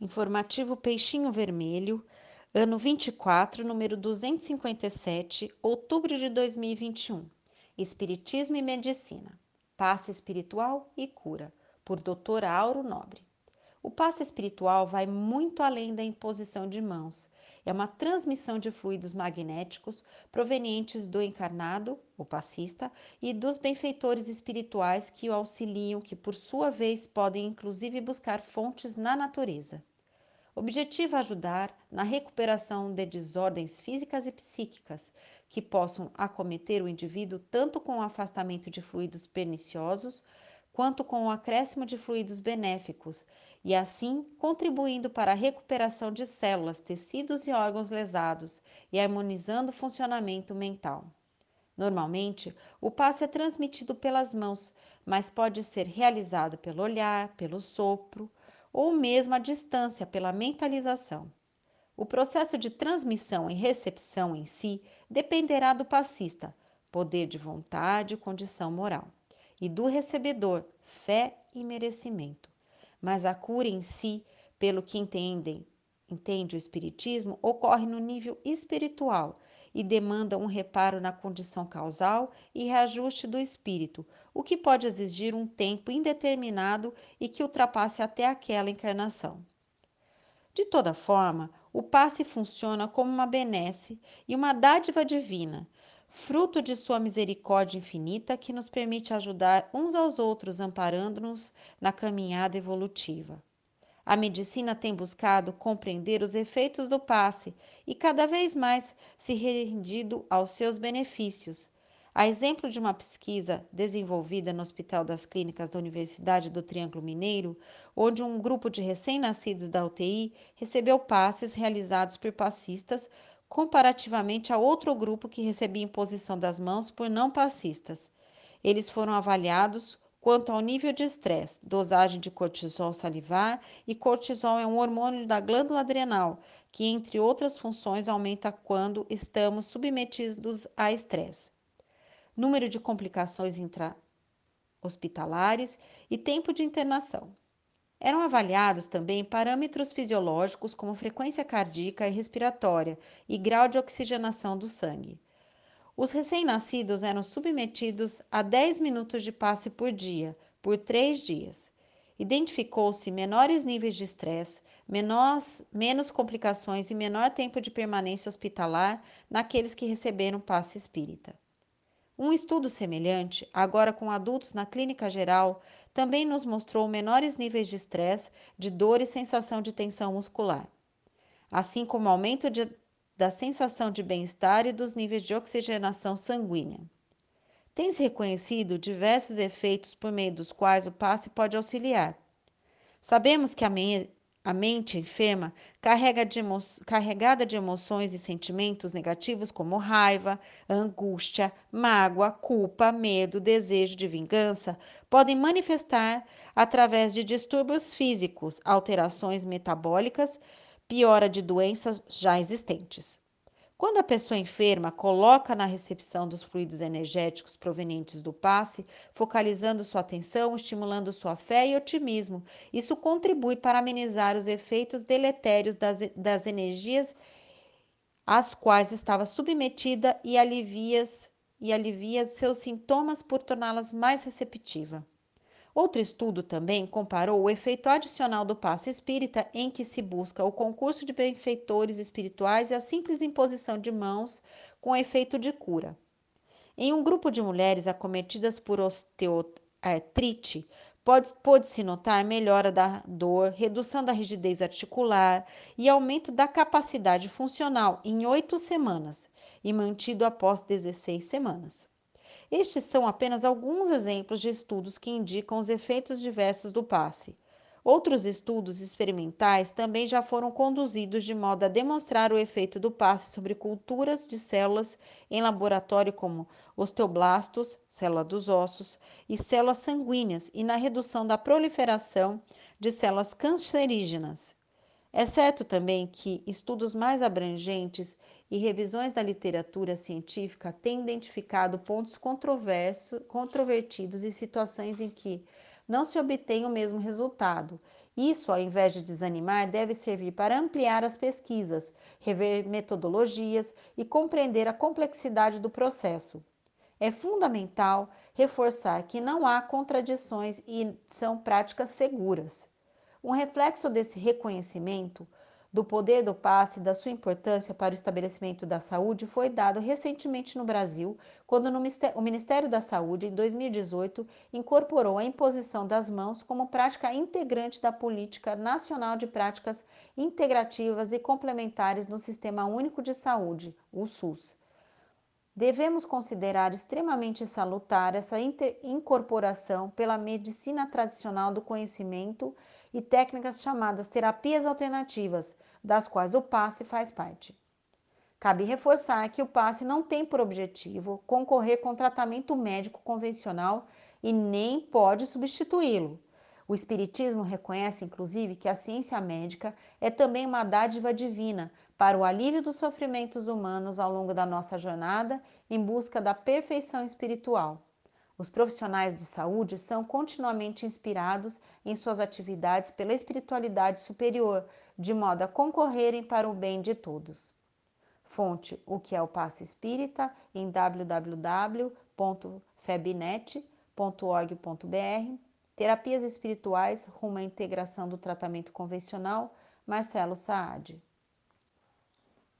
Informativo Peixinho Vermelho, ano 24, número 257, outubro de 2021. Espiritismo e Medicina. Passe espiritual e cura, por Dr. Auro Nobre. O passe espiritual vai muito além da imposição de mãos. É uma transmissão de fluidos magnéticos provenientes do encarnado, o passista, e dos benfeitores espirituais que o auxiliam, que por sua vez podem inclusive buscar fontes na natureza. Objetivo ajudar na recuperação de desordens físicas e psíquicas que possam acometer o indivíduo tanto com o afastamento de fluidos perniciosos quanto com o acréscimo de fluidos benéficos, e assim contribuindo para a recuperação de células, tecidos e órgãos lesados e harmonizando o funcionamento mental. Normalmente, o passe é transmitido pelas mãos, mas pode ser realizado pelo olhar, pelo sopro ou mesmo à distância pela mentalização. O processo de transmissão e recepção em si dependerá do passista, poder de vontade e condição moral e do recebedor, fé e merecimento. Mas a cura em si, pelo que entendem, entende o espiritismo, ocorre no nível espiritual e demanda um reparo na condição causal e reajuste do espírito, o que pode exigir um tempo indeterminado e que ultrapasse até aquela encarnação. De toda forma, o passe funciona como uma benesse e uma dádiva divina, fruto de sua misericórdia infinita que nos permite ajudar uns aos outros, amparando-nos na caminhada evolutiva. A medicina tem buscado compreender os efeitos do passe e cada vez mais se rendido aos seus benefícios. A exemplo de uma pesquisa desenvolvida no Hospital das Clínicas da Universidade do Triângulo Mineiro, onde um grupo de recém-nascidos da UTI recebeu passes realizados por passistas comparativamente a outro grupo que recebia imposição das mãos por não passistas. Eles foram avaliados quanto ao nível de estresse, dosagem de cortisol salivar e cortisol é um hormônio da glândula adrenal, que entre outras funções aumenta quando estamos submetidos a estresse. Número de complicações intra-hospitalares e tempo de internação. Eram avaliados também parâmetros fisiológicos como frequência cardíaca e respiratória e grau de oxigenação do sangue. Os recém-nascidos eram submetidos a 10 minutos de passe por dia, por três dias. Identificou-se menores níveis de estresse, menos complicações e menor tempo de permanência hospitalar naqueles que receberam passe espírita. Um estudo semelhante, agora com adultos na clínica geral, também nos mostrou menores níveis de estresse, de dor e sensação de tensão muscular, assim como aumento de, da sensação de bem-estar e dos níveis de oxigenação sanguínea. Tem-se reconhecido diversos efeitos por meio dos quais o passe pode auxiliar. Sabemos que a, me a mente enferma, carregada de emoções e sentimentos negativos como raiva, angústia, mágoa, culpa, medo, desejo de vingança, podem manifestar através de distúrbios físicos, alterações metabólicas, piora de doenças já existentes. Quando a pessoa enferma coloca na recepção dos fluidos energéticos provenientes do passe, focalizando sua atenção, estimulando sua fé e otimismo, isso contribui para amenizar os efeitos deletérios das, das energias às quais estava submetida e alivia, e alivia seus sintomas por torná-las mais receptiva. Outro estudo também comparou o efeito adicional do passe espírita, em que se busca o concurso de benfeitores espirituais e a simples imposição de mãos com efeito de cura. Em um grupo de mulheres acometidas por osteoartrite, pode-se notar melhora da dor, redução da rigidez articular e aumento da capacidade funcional em oito semanas e mantido após 16 semanas. Estes são apenas alguns exemplos de estudos que indicam os efeitos diversos do passe. Outros estudos experimentais também já foram conduzidos de modo a demonstrar o efeito do passe sobre culturas de células em laboratório, como osteoblastos, célula dos ossos, e células sanguíneas, e na redução da proliferação de células cancerígenas. É certo também que estudos mais abrangentes e revisões da literatura científica têm identificado pontos controvertidos e situações em que não se obtém o mesmo resultado Isso, ao invés de desanimar, deve servir para ampliar as pesquisas, rever metodologias e compreender a complexidade do processo. É fundamental reforçar que não há contradições e são práticas seguras. Um reflexo desse reconhecimento do poder do passe e da sua importância para o estabelecimento da saúde foi dado recentemente no Brasil, quando o Ministério da Saúde, em 2018, incorporou a imposição das mãos como prática integrante da Política Nacional de Práticas Integrativas e Complementares no Sistema Único de Saúde, o SUS. Devemos considerar extremamente salutar essa incorporação pela medicina tradicional do conhecimento e técnicas chamadas terapias alternativas, das quais o passe faz parte. Cabe reforçar que o passe não tem por objetivo concorrer com tratamento médico convencional e nem pode substituí-lo. O Espiritismo reconhece, inclusive, que a ciência médica é também uma dádiva divina para o alívio dos sofrimentos humanos ao longo da nossa jornada em busca da perfeição espiritual. Os profissionais de saúde são continuamente inspirados em suas atividades pela espiritualidade superior, de modo a concorrerem para o bem de todos. Fonte: O que é o passe espírita em www.febnet.org.br. Terapias espirituais rumo à integração do tratamento convencional. Marcelo Saad.